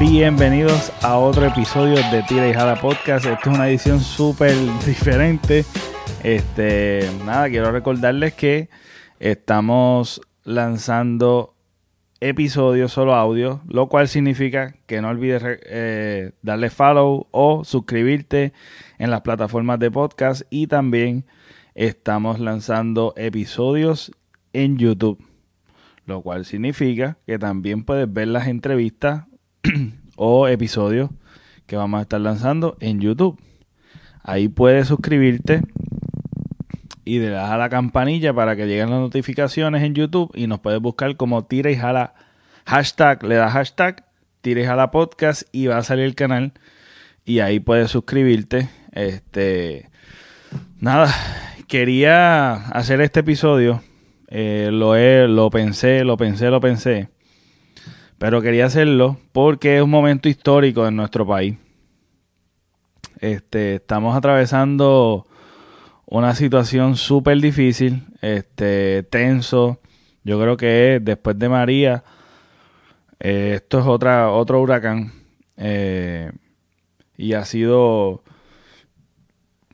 bienvenidos a otro episodio de Tira y Jala Podcast. Esta es una edición súper diferente. Este, nada, quiero recordarles que estamos lanzando episodios solo audio, lo cual significa que no olvides eh, darle follow o suscribirte en las plataformas de podcast y también estamos lanzando episodios en YouTube lo cual significa que también puedes ver las entrevistas o episodios que vamos a estar lanzando en YouTube. Ahí puedes suscribirte y le das a la campanilla para que lleguen las notificaciones en YouTube y nos puedes buscar como tira y jala hashtag, le das hashtag tira y jala podcast y va a salir el canal y ahí puedes suscribirte. Este nada, quería hacer este episodio eh, lo, lo pensé, lo pensé, lo pensé. Pero quería hacerlo porque es un momento histórico en nuestro país. Este, estamos atravesando una situación súper difícil, este, tenso. Yo creo que después de María, eh, esto es otra, otro huracán. Eh, y ha sido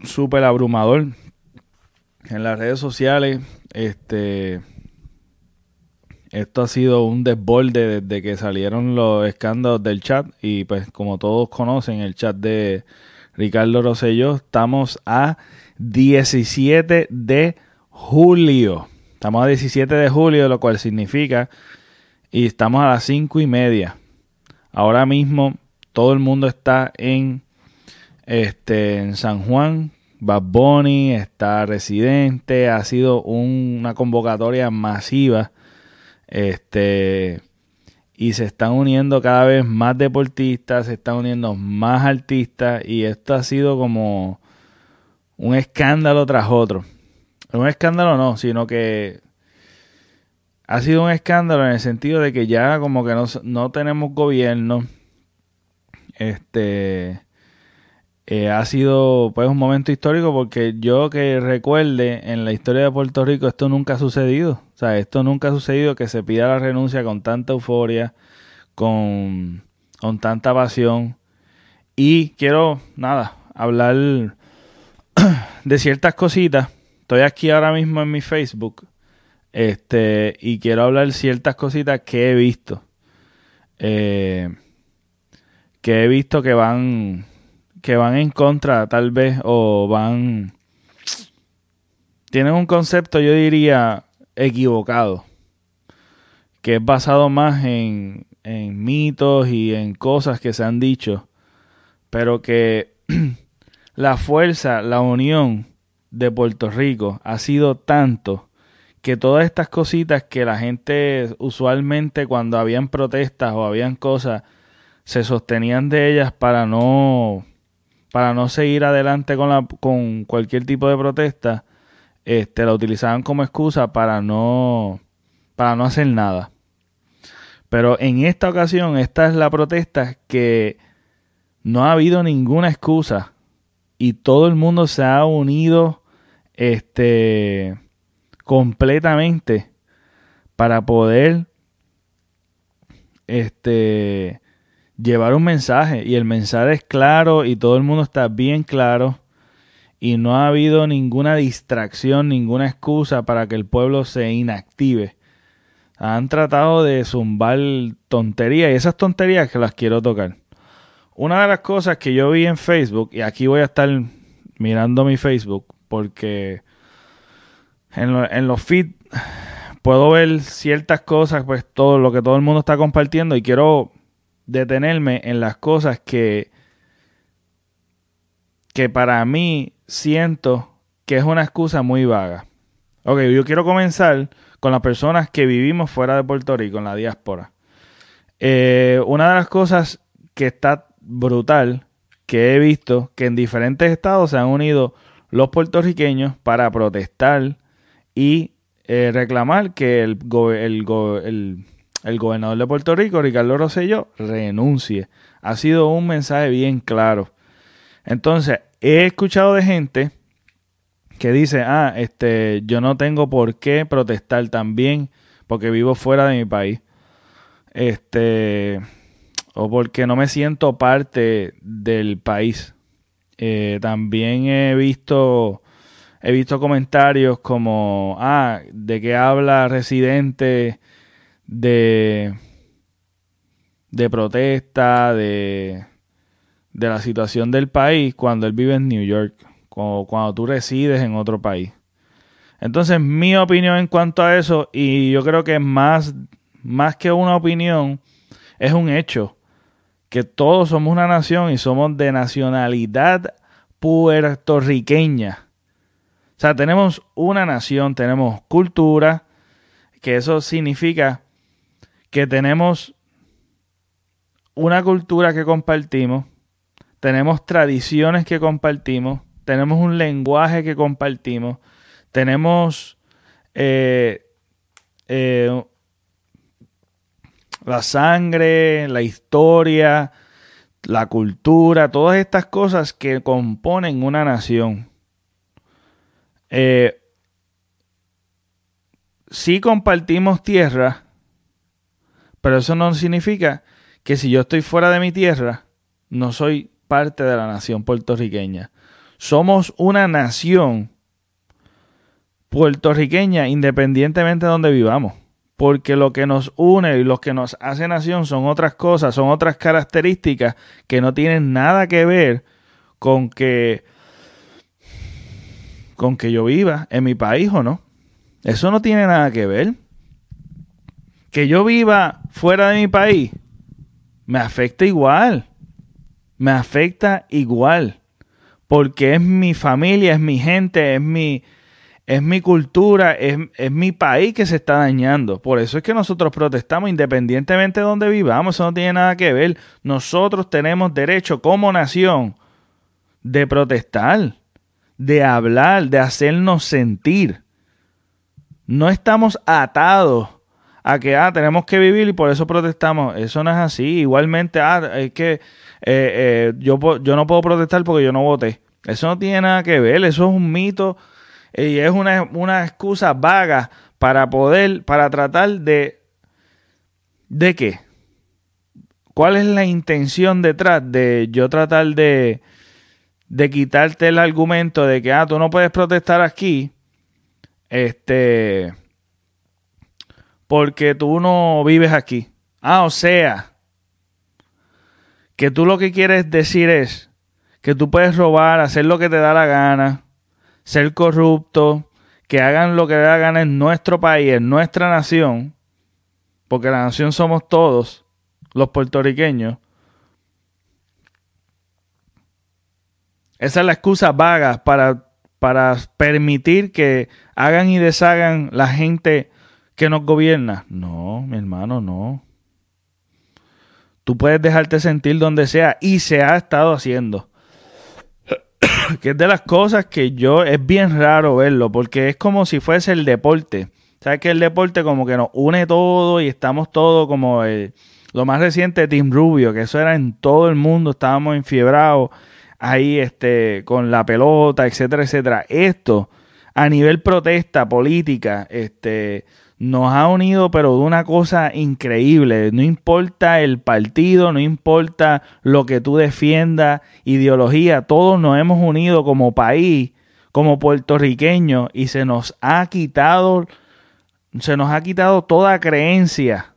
súper abrumador. En las redes sociales este, esto ha sido un desborde desde que salieron los escándalos del chat y pues como todos conocen el chat de Ricardo Rosselló, estamos a 17 de julio. Estamos a 17 de julio, lo cual significa y estamos a las 5 y media. Ahora mismo todo el mundo está en este en San Juan Bad Bunny, está Residente, ha sido una convocatoria masiva. Este y se están uniendo cada vez más deportistas, se están uniendo más artistas y esto ha sido como un escándalo tras otro. Un escándalo no, sino que ha sido un escándalo en el sentido de que ya como que no, no tenemos gobierno. Este eh, ha sido pues un momento histórico porque yo que recuerde en la historia de Puerto Rico esto nunca ha sucedido. O sea, esto nunca ha sucedido que se pida la renuncia con tanta euforia, con, con tanta pasión. Y quiero, nada, hablar de ciertas cositas. Estoy aquí ahora mismo en mi Facebook. Este, y quiero hablar ciertas cositas que he visto. Eh, que he visto que van que van en contra tal vez o van... Tienen un concepto yo diría equivocado, que es basado más en, en mitos y en cosas que se han dicho, pero que la fuerza, la unión de Puerto Rico ha sido tanto que todas estas cositas que la gente usualmente cuando habían protestas o habían cosas se sostenían de ellas para no para no seguir adelante con, la, con cualquier tipo de protesta, este, la utilizaban como excusa para no, para no hacer nada. Pero en esta ocasión, esta es la protesta que no ha habido ninguna excusa y todo el mundo se ha unido este completamente para poder este llevar un mensaje y el mensaje es claro y todo el mundo está bien claro y no ha habido ninguna distracción, ninguna excusa para que el pueblo se inactive. Han tratado de zumbar tonterías y esas tonterías que las quiero tocar. Una de las cosas que yo vi en Facebook, y aquí voy a estar mirando mi Facebook, porque en, en los feeds puedo ver ciertas cosas, pues todo lo que todo el mundo está compartiendo y quiero detenerme en las cosas que, que para mí siento que es una excusa muy vaga. Ok, yo quiero comenzar con las personas que vivimos fuera de Puerto Rico, en la diáspora. Eh, una de las cosas que está brutal que he visto que en diferentes estados se han unido los puertorriqueños para protestar y eh, reclamar que el, el, el el gobernador de Puerto Rico, Ricardo Rosselló, renuncie. Ha sido un mensaje bien claro. Entonces, he escuchado de gente que dice, ah, este, yo no tengo por qué protestar también porque vivo fuera de mi país. Este, o porque no me siento parte del país. Eh, también he visto he visto comentarios como ah de qué habla residente de de protesta de de la situación del país cuando él vive en New York cuando, cuando tú resides en otro país entonces mi opinión en cuanto a eso y yo creo que más más que una opinión es un hecho que todos somos una nación y somos de nacionalidad puertorriqueña. O sea, tenemos una nación, tenemos cultura, que eso significa que tenemos una cultura que compartimos, tenemos tradiciones que compartimos, tenemos un lenguaje que compartimos, tenemos eh, eh, la sangre, la historia, la cultura, todas estas cosas que componen una nación. Eh, sí compartimos tierra, pero eso no significa que si yo estoy fuera de mi tierra, no soy parte de la nación puertorriqueña. Somos una nación puertorriqueña independientemente de donde vivamos porque lo que nos une y lo que nos hace nación son otras cosas, son otras características que no tienen nada que ver con que con que yo viva en mi país o no. Eso no tiene nada que ver. Que yo viva fuera de mi país me afecta igual. Me afecta igual. Porque es mi familia, es mi gente, es mi, es mi cultura, es, mi país que se está dañando. Por eso es que nosotros protestamos independientemente de donde vivamos, eso no tiene nada que ver. Nosotros tenemos derecho como nación de protestar, de hablar, de hacernos sentir. No estamos atados a que ah, tenemos que vivir y por eso protestamos. Eso no es así. Igualmente, ah, es que eh, eh, yo, yo no puedo protestar porque yo no voté. Eso no tiene nada que ver, eso es un mito y es una, excusa vaga para poder, para tratar de, ¿de qué? ¿Cuál es la intención detrás de yo tratar de, de quitarte el argumento de que, ah, tú no puedes protestar aquí, este, porque tú no vives aquí? Ah, o sea, que tú lo que quieres decir es que tú puedes robar, hacer lo que te da la gana, ser corrupto, que hagan lo que le gana en nuestro país, en nuestra nación, porque la nación somos todos, los puertorriqueños. Esa es la excusa vaga para, para permitir que hagan y deshagan la gente que nos gobierna. No, mi hermano, no. Tú puedes dejarte sentir donde sea y se ha estado haciendo. que es de las cosas que yo es bien raro verlo, porque es como si fuese el deporte. ¿Sabes que el deporte como que nos une todo y estamos todos como lo más reciente de Team Rubio, que eso era en todo el mundo, estábamos enfiebrados ahí este con la pelota, etcétera, etcétera. Esto a nivel protesta política, este nos ha unido, pero de una cosa increíble. No importa el partido, no importa lo que tú defiendas, ideología, todos nos hemos unido como país, como puertorriqueños, y se nos ha quitado, se nos ha quitado toda creencia,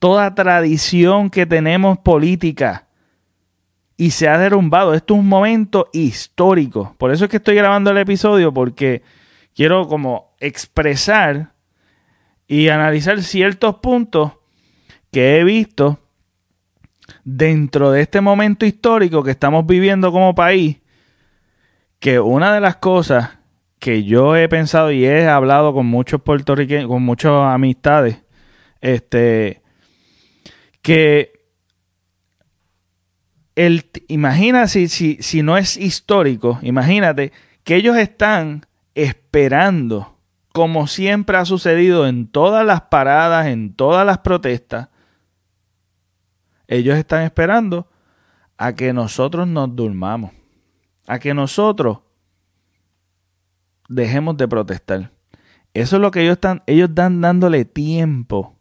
toda tradición que tenemos política. Y se ha derrumbado. Esto es un momento histórico. Por eso es que estoy grabando el episodio, porque quiero como expresar y analizar ciertos puntos que he visto dentro de este momento histórico que estamos viviendo como país, que una de las cosas que yo he pensado y he hablado con muchos puertorriqueños, con muchas amistades, este, que el, imagina si, si, si no es histórico, imagínate que ellos están esperando, como siempre ha sucedido en todas las paradas, en todas las protestas, ellos están esperando a que nosotros nos durmamos, a que nosotros dejemos de protestar. Eso es lo que ellos están, ellos dándole tiempo,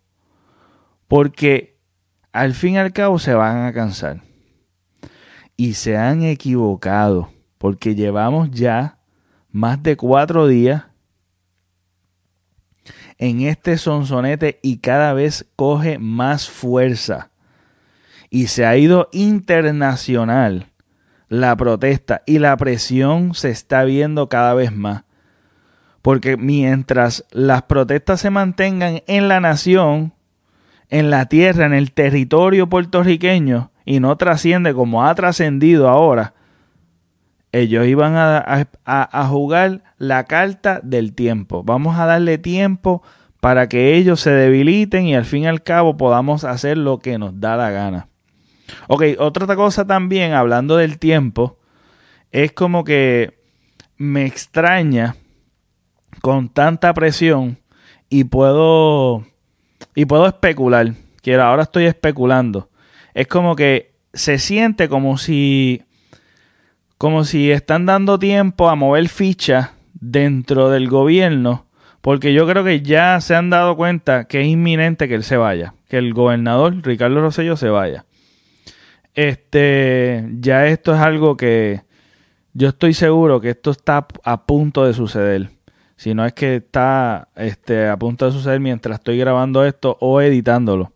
porque al fin y al cabo se van a cansar. Y se han equivocado, porque llevamos ya más de cuatro días en este sonsonete y cada vez coge más fuerza. Y se ha ido internacional la protesta y la presión se está viendo cada vez más. Porque mientras las protestas se mantengan en la nación, en la tierra, en el territorio puertorriqueño, y no trasciende como ha trascendido ahora, ellos iban a, jugar la carta del tiempo. Vamos a darle tiempo para que ellos se debiliten y al fin y al cabo podamos hacer lo que nos da la gana. Ok, otra cosa también, hablando del tiempo, es como que me extraña con tanta presión y puedo y puedo especular. Quiero, ahora estoy especulando. Es como que se siente como si como si están dando tiempo a mover fichas dentro del gobierno, porque yo creo que ya se han dado cuenta que es inminente que él se vaya, que el gobernador Ricardo Rosello se vaya. Este, ya esto es algo que yo estoy seguro que esto está a punto de suceder. Si no es que está este, a punto de suceder mientras estoy grabando esto o editándolo.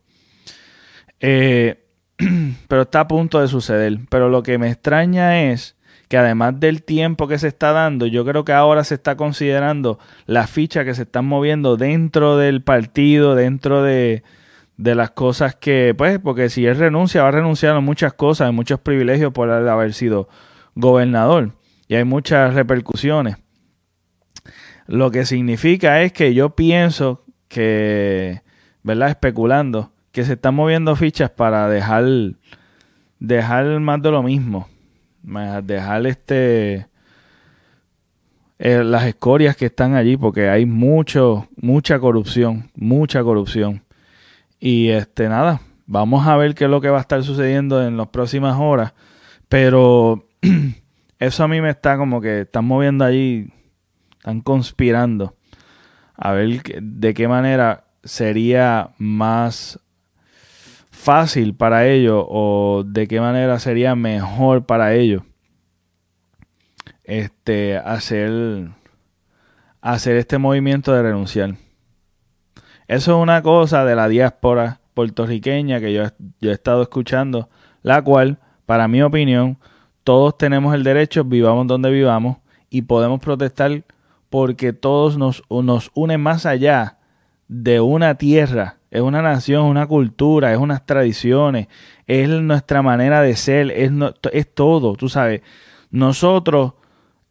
Eh, pero está a punto de suceder. Pero lo que me extraña es que además del tiempo que se está dando, yo creo que ahora se está considerando las fichas que se están moviendo dentro del partido, dentro de, de las cosas que, pues, porque si él renuncia, va a renunciar a muchas cosas, a muchos privilegios por haber sido gobernador. Y hay muchas repercusiones. Lo que significa es que yo pienso que, ¿verdad? Especulando, que se están moviendo fichas para dejar, dejar más de lo mismo dejar este eh, las escorias que están allí porque hay mucho mucha corrupción mucha corrupción. Y este nada vamos a ver qué es lo que va a estar sucediendo en las próximas horas pero eso a mí me está como que están moviendo allí están conspirando a ver de qué manera sería más fácil para ellos o de qué manera sería mejor para ellos este hacer hacer este movimiento de renunciar. Eso es una cosa de la diáspora puertorriqueña que yo, yo he estado escuchando, la cual, para mi opinión, todos tenemos el derecho, vivamos donde vivamos, y podemos protestar porque todos nos, nos unen más allá de una tierra es una nación, una cultura, es unas tradiciones, es nuestra manera de ser, es, es todo, tú sabes. Nosotros,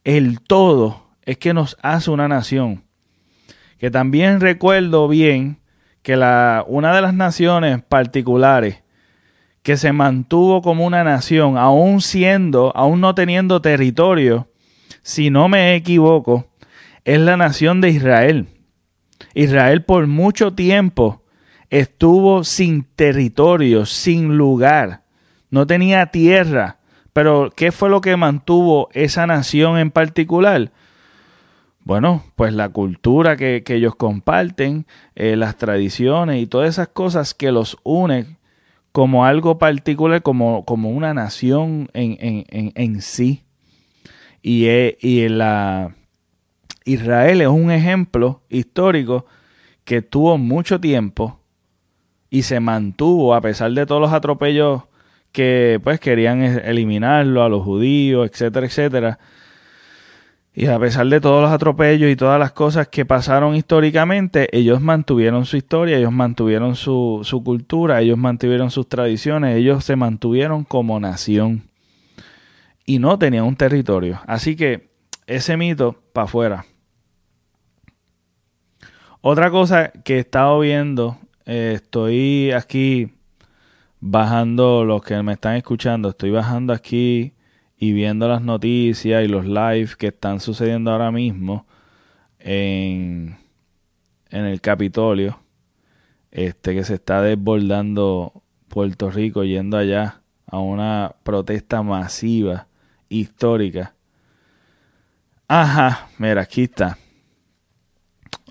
el todo, es que nos hace una nación. Que también recuerdo bien que la, una de las naciones particulares que se mantuvo como una nación, aún siendo, aún no teniendo territorio, si no me equivoco, es la nación de Israel. Israel por mucho tiempo estuvo sin territorio, sin lugar, no tenía tierra. Pero, ¿qué fue lo que mantuvo esa nación en particular? Bueno, pues la cultura que, ellos comparten, eh, las tradiciones y todas esas cosas que los unen como algo particular, como, como una nación en, en, en, sí. Y, eh, y la, Israel es un ejemplo histórico que tuvo mucho tiempo y se mantuvo a pesar de todos los atropellos que pues querían eliminarlo a los judíos, etcétera, etcétera. Y a pesar de todos los atropellos y todas las cosas que pasaron históricamente, ellos mantuvieron su historia, ellos mantuvieron su, su cultura, ellos mantuvieron sus tradiciones, ellos se mantuvieron como nación. Y no tenían un territorio. Así que ese mito para afuera. Otra cosa que he estado viendo estoy aquí bajando, los que me están escuchando, estoy bajando aquí y viendo las noticias y los live que están sucediendo ahora mismo en, en el Capitolio, este que se está desbordando Puerto Rico yendo allá a una protesta masiva, histórica. Ajá, mira, aquí está.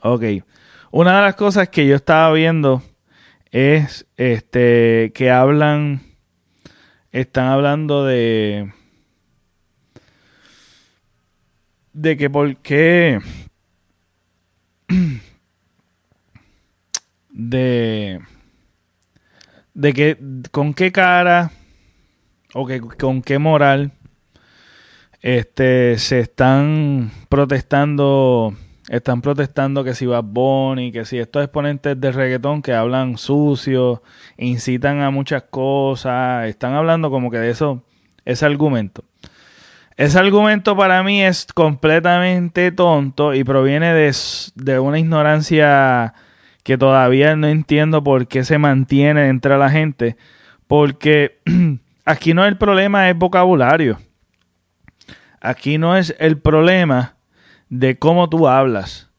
Ok. Una de las cosas que yo estaba viendo es este que hablan están hablando de de que por qué de de que con qué cara o que con qué moral este se están protestando están protestando que si Bad Bunny, que si estos exponentes de reggaetón que hablan sucio, incitan a muchas cosas, están hablando como que de eso, ese argumento. Ese argumento para mí es completamente tonto y proviene de, de una ignorancia que todavía no entiendo por qué se mantiene entre la gente. Porque aquí no es el problema, es vocabulario. Aquí no es el problema de cómo tú hablas.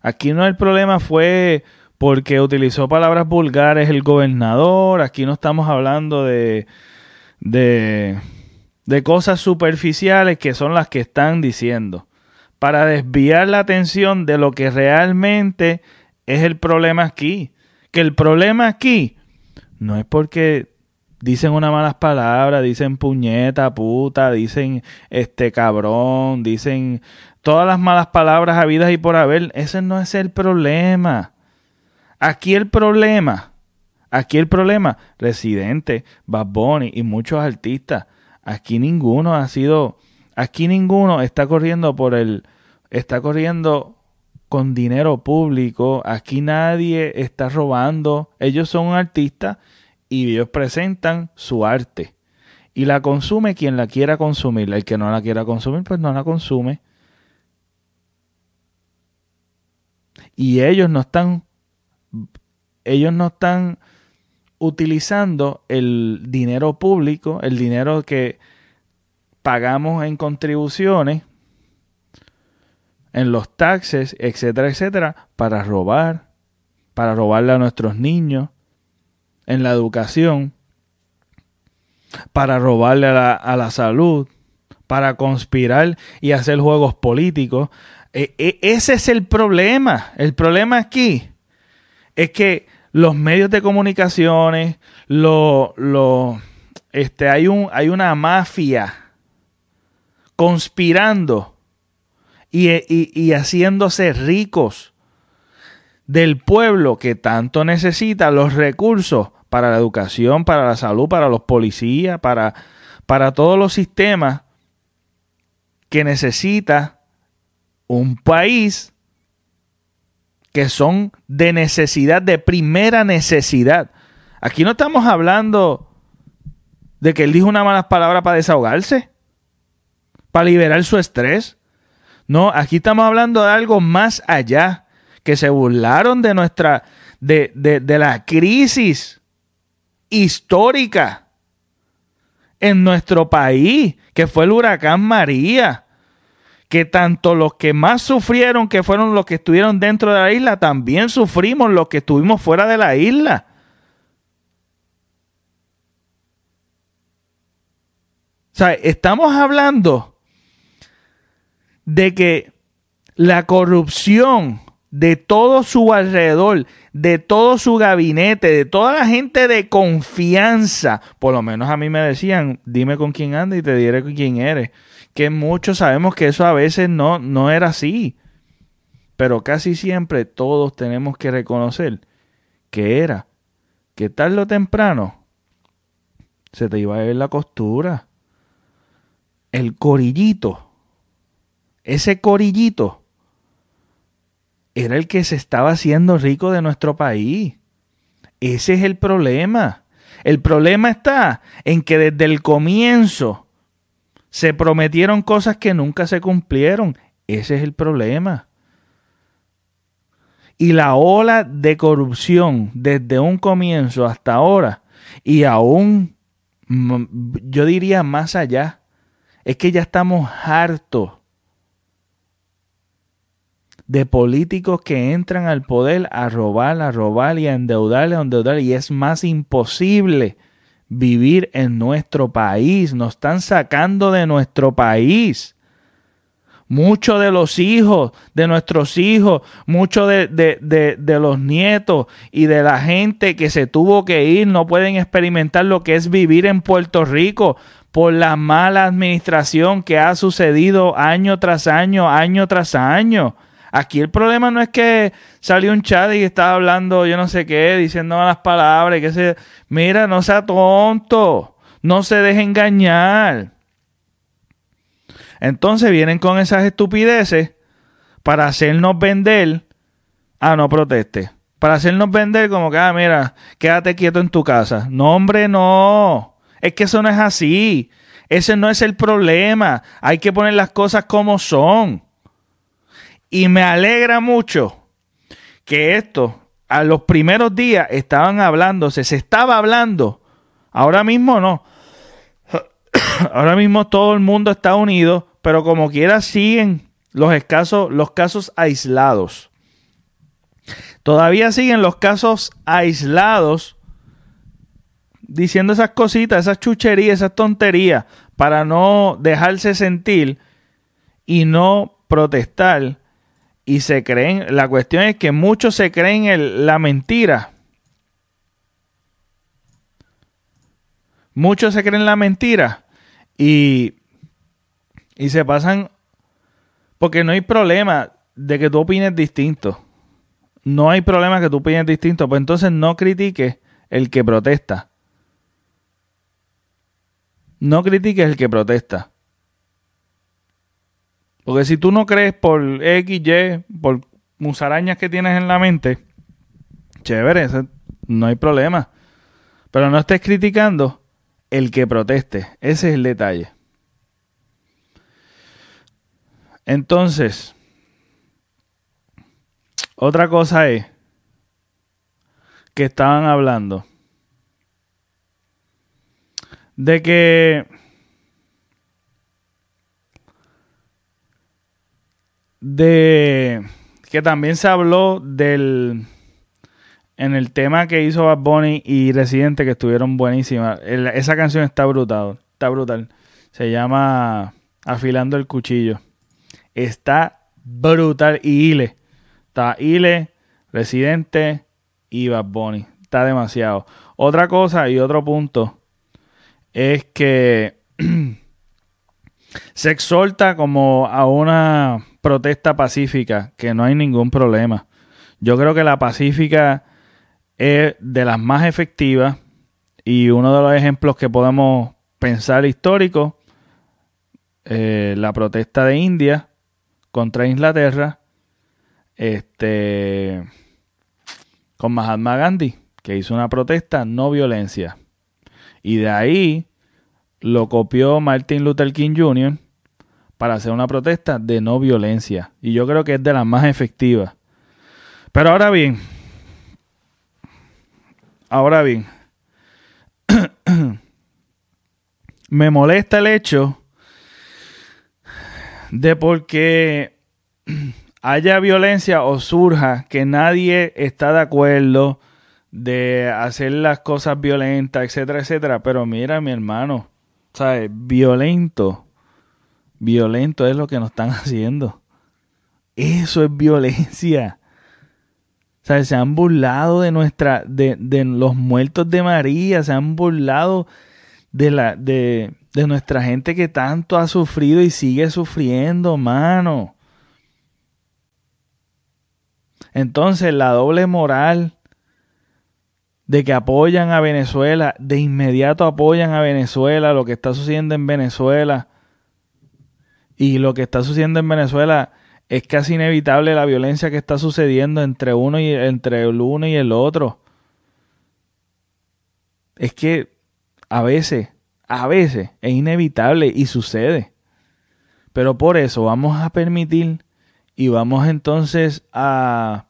Aquí no el problema fue porque utilizó palabras vulgares el gobernador. Aquí no estamos hablando de, de, de cosas superficiales que son las que están diciendo. Para desviar la atención de lo que realmente es el problema aquí. Que el problema aquí no es porque dicen unas malas palabras, dicen puñeta, puta, dicen este cabrón, dicen todas las malas palabras habidas y por haber. Ese no es el problema. Aquí el problema, aquí el problema, Residente, Bad Bunny y muchos artistas, aquí ninguno ha sido, aquí ninguno está corriendo por el, está corriendo con dinero público, aquí nadie está robando, ellos son artistas y ellos presentan su arte. Y la consume quien la quiera consumir. El que no la quiera consumir, pues no la consume. Y ellos no están. Ellos no están utilizando el dinero público, el dinero que pagamos en contribuciones, en los taxes, etcétera, etcétera, para robar, para robarle a nuestros niños, en la educación, para robarle a la, salud, para conspirar y hacer juegos políticos. E, e, ese es el problema. El problema aquí es que los medios de comunicaciones, lo, lo, este, hay, un, hay una mafia conspirando y, y haciéndose ricos del pueblo que tanto necesita los recursos para la educación, para la salud, para los policías, para, para todos los sistemas que necesita un país que son de necesidad, de primera necesidad. Aquí no estamos hablando de que él dijo una mala palabra para desahogarse, para liberar su estrés. No, aquí estamos hablando de algo más allá que se burlaron de nuestra, de, de, la crisis histórica en nuestro país, que fue el huracán María, que tanto los que más sufrieron, que fueron los que estuvieron dentro de la isla, también sufrimos los que estuvimos fuera de la isla. O sea, estamos hablando de que la corrupción de todo su alrededor, de todo su gabinete, de toda la gente de confianza. Por lo menos a mí me decían, dime con quién anda y te diré con quién eres. Que muchos sabemos que eso a veces no, no era así. Pero casi siempre todos tenemos que reconocer que era que tarde o temprano se te iba a ver la costura. El corillito. Ese corillito era el que se estaba haciendo rico de nuestro país. Ese es el problema. El problema está en que desde el comienzo se prometieron cosas que nunca se cumplieron. Ese es el problema. Y la ola de corrupción desde un comienzo hasta ahora y aún, yo diría más allá, es que ya estamos hartos de políticos que entran al poder a robar, a robar y a endeudarle, a endeudar. Y es más imposible vivir en nuestro país. Nos están sacando de nuestro país. muchos de los hijos, de nuestros hijos, muchos de, de, de, los nietos y de la gente que se tuvo que ir no pueden experimentar lo que es vivir en Puerto Rico por la mala administración que ha sucedido año tras año, año tras año. Aquí el problema no es que salió un chat y estaba hablando yo no sé qué, diciendo malas palabras, que se... Mira, no sea tonto, no se deje engañar. Entonces vienen con esas estupideces para hacernos vender. Ah, no proteste. Para hacernos vender como que, ah, mira, quédate quieto en tu casa. No, hombre, no. Es que eso no es así. Ese no es el problema. Hay que poner las cosas como son. Y me alegra mucho que esto, a los primeros días estaban hablándose, se estaba hablando. Ahora mismo no. Ahora mismo todo el mundo está unido pero como quiera siguen los escasos, los casos aislados. Todavía siguen los casos aislados diciendo esas cositas, esas chucherías, esas tonterías, para no dejarse sentir y no protestar. Y se creen, la cuestión es que muchos se creen en la mentira. Muchos se creen la mentira. Y y se pasan. Porque no hay problema de que tú opines distinto. No hay problema que tú opines distinto. Pues entonces no critiques el que protesta. No critiques el que protesta. Porque si tú no crees por X, Y, por musarañas que tienes en la mente, chévere, no hay problema. Pero no estés criticando el que proteste. Ese es el detalle. Entonces, otra cosa es que estaban hablando de que de que también se habló del en el tema que hizo Bad Bunny y Residente que estuvieron buenísimas. Esa canción está brutal, está brutal. Se llama Afilando el cuchillo está brutal. Y Ile. Está Ile, Residente y Bad Bunny. Está demasiado. Otra cosa y otro punto es que se exhorta como a una protesta pacífica, que no hay ningún problema. Yo creo que la pacífica es de las más efectivas y uno de los ejemplos que podemos pensar históricos, eh, la protesta de India, contra Inglaterra, este, con Mahatma Gandhi, que hizo una protesta no violencia. Y de ahí lo copió Martin Luther King Jr. para hacer una protesta de no violencia. Y yo creo que es de las más efectivas. Pero ahora bien, ahora bien, me molesta el hecho de porque haya violencia o surja que nadie está de acuerdo de hacer las cosas violentas, etcétera, etcétera. Pero mira, mi hermano, ¿sabes? Violento, violento es lo que nos están haciendo. Eso es violencia. ¿Sabes? Se han burlado de nuestra, de, de los muertos de María, se han burlado de la, de, de nuestra gente que tanto ha sufrido y sigue sufriendo, mano. Entonces la doble moral de que apoyan a Venezuela, de inmediato apoyan a Venezuela, lo que está sucediendo en Venezuela. Y lo que está sucediendo en Venezuela es casi inevitable la violencia que está sucediendo entre uno y entre el uno y el otro. Es que a veces a veces es inevitable y sucede. Pero por eso vamos a permitir y vamos entonces a,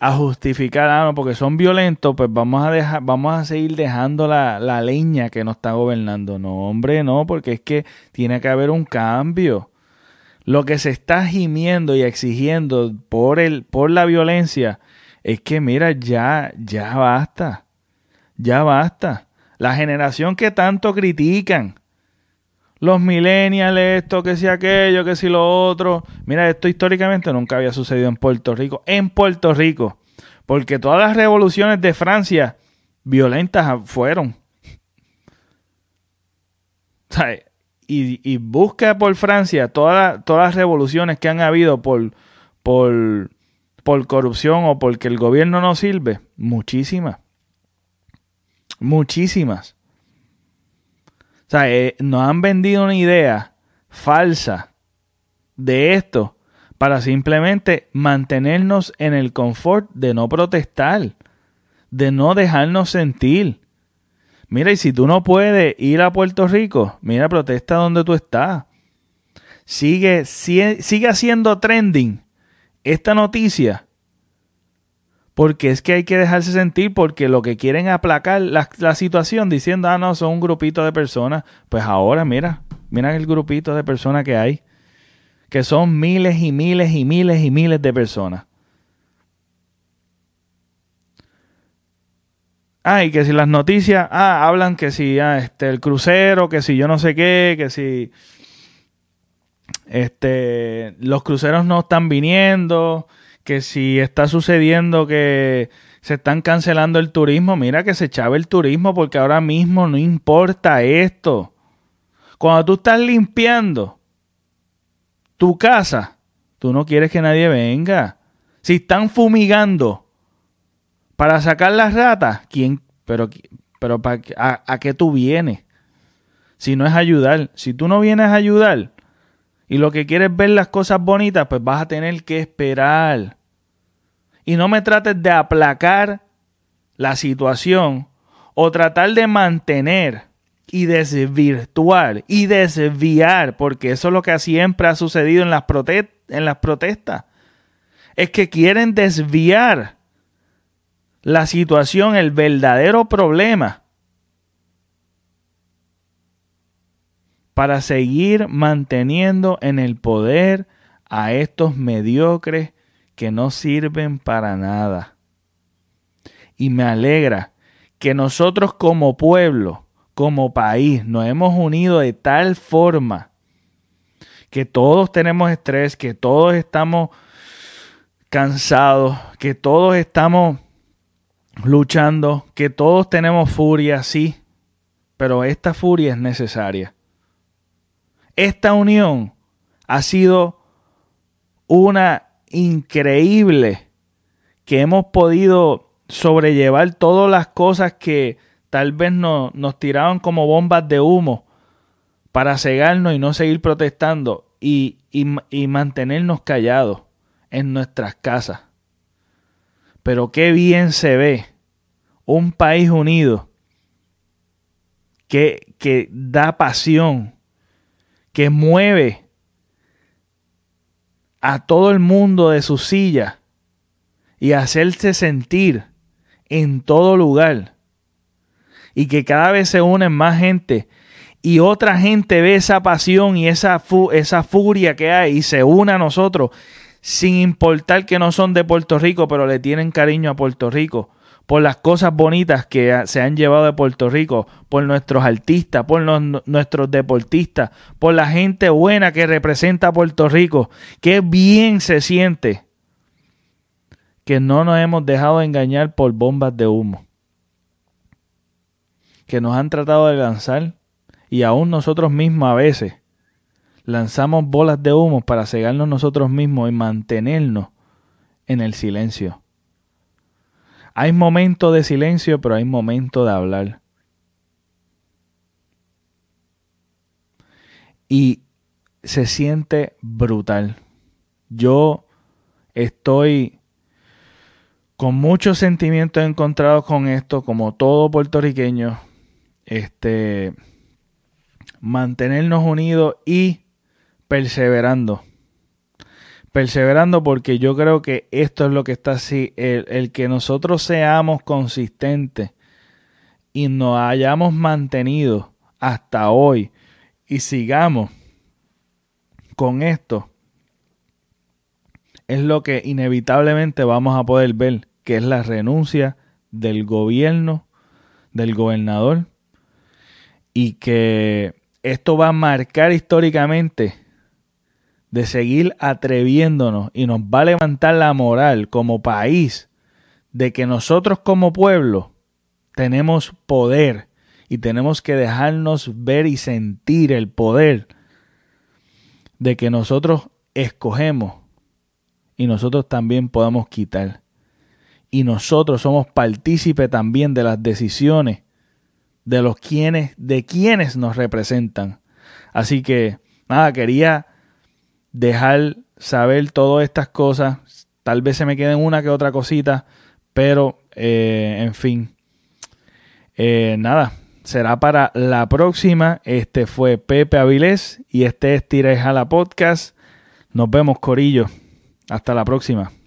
a justificar, ah, porque son violentos, pues vamos a dejar, vamos a seguir dejando la, la leña que nos está gobernando. No, hombre, no, porque es que tiene que haber un cambio. Lo que se está gimiendo y exigiendo por el, por la violencia, es que mira, ya, ya basta. Ya basta. La generación que tanto critican los millennials, esto, que si aquello, que si lo otro. Mira, esto históricamente nunca había sucedido en Puerto Rico. En Puerto Rico. Porque todas las revoluciones de Francia violentas fueron. Y, y, busca por Francia todas, todas las revoluciones que han habido por, por, por corrupción o porque el gobierno no sirve. Muchísimas. Muchísimas. O sea, eh, nos han vendido una idea falsa de esto para simplemente mantenernos en el confort de no protestar, de no dejarnos sentir. Mira, y si tú no puedes ir a Puerto Rico, mira, protesta donde tú estás. Sigue, haciendo trending esta noticia porque es que hay que dejarse sentir porque lo que quieren aplacar la, situación diciendo, ah, no, son un grupito de personas. Pues ahora mira, mira el grupito de personas que hay, que son miles y miles y miles y miles de personas. Ah, y que si las noticias, ah, hablan que si ah, este, el crucero, que si yo no sé qué, que si este, los cruceros no están viniendo, que si está sucediendo que se están cancelando el turismo, mira que se echaba el turismo porque ahora mismo no importa esto. Cuando tú estás limpiando tu casa, tú no quieres que nadie venga. Si están fumigando para sacar las ratas, ¿quién? Pero, pero a, ¿a qué tú vienes? Si no es ayudar. Si tú no vienes a ayudar y lo que quieres ver las cosas bonitas, pues vas a tener que esperar y no me trates de aplacar la situación o tratar de mantener y desvirtuar y desviar, porque eso es lo que siempre ha sucedido en las, en las protestas. Es que quieren desviar la situación, el verdadero problema, para seguir manteniendo en el poder a estos mediocres que no sirven para nada. Y me alegra que nosotros como pueblo, como país, nos hemos unido de tal forma que todos tenemos estrés, que todos estamos cansados, que todos estamos luchando, que todos tenemos furia, sí, pero esta furia es necesaria. Esta unión ha sido una increíble que hemos podido sobrellevar todas las cosas que tal vez no, nos tiraban como bombas de humo para cegarnos y no seguir protestando y, y mantenernos callados en nuestras casas. Pero qué bien se ve un país unido que, que da pasión, que mueve a todo el mundo de su silla y hacerse sentir en todo lugar. Y que cada vez se unen más gente y otra gente ve esa pasión y esa, esa furia que hay y se une a nosotros sin importar que no son de Puerto Rico, pero le tienen cariño a Puerto Rico por las cosas bonitas que se han llevado de Puerto Rico, por nuestros artistas, por nuestros deportistas, por la gente buena que representa a Puerto Rico. Qué bien se siente que no nos hemos dejado engañar por bombas de humo, que nos han tratado de lanzar y aún nosotros mismos a veces lanzamos bolas de humo para cegarnos nosotros mismos y mantenernos en el silencio. Hay momentos de silencio, pero hay momentos de hablar. Y se siente brutal. Yo estoy con muchos sentimientos encontrados con esto, como todo puertorriqueño. Este mantenernos unidos y perseverando perseverando porque yo creo que esto es lo que está así, el, que nosotros seamos consistentes y nos hayamos mantenido hasta hoy y sigamos con esto, es lo que inevitablemente vamos a poder ver, que es la renuncia del gobierno, del gobernador, y que esto va a marcar históricamente de seguir atreviéndonos y nos va a levantar la moral como país de que nosotros como pueblo tenemos poder y tenemos que dejarnos ver y sentir el poder de que nosotros escogemos y nosotros también podemos quitar. Y nosotros somos partícipe también de las decisiones de los quienes, de quienes nos representan. Así que, nada, quería dejar saber todas estas cosas. Tal vez se me queden una que otra cosita, pero, eh, en fin. Eh, nada, será para la próxima. Este fue Pepe Avilés y este es Tira y Jala Podcast. Nos vemos, Corillo. Hasta la próxima.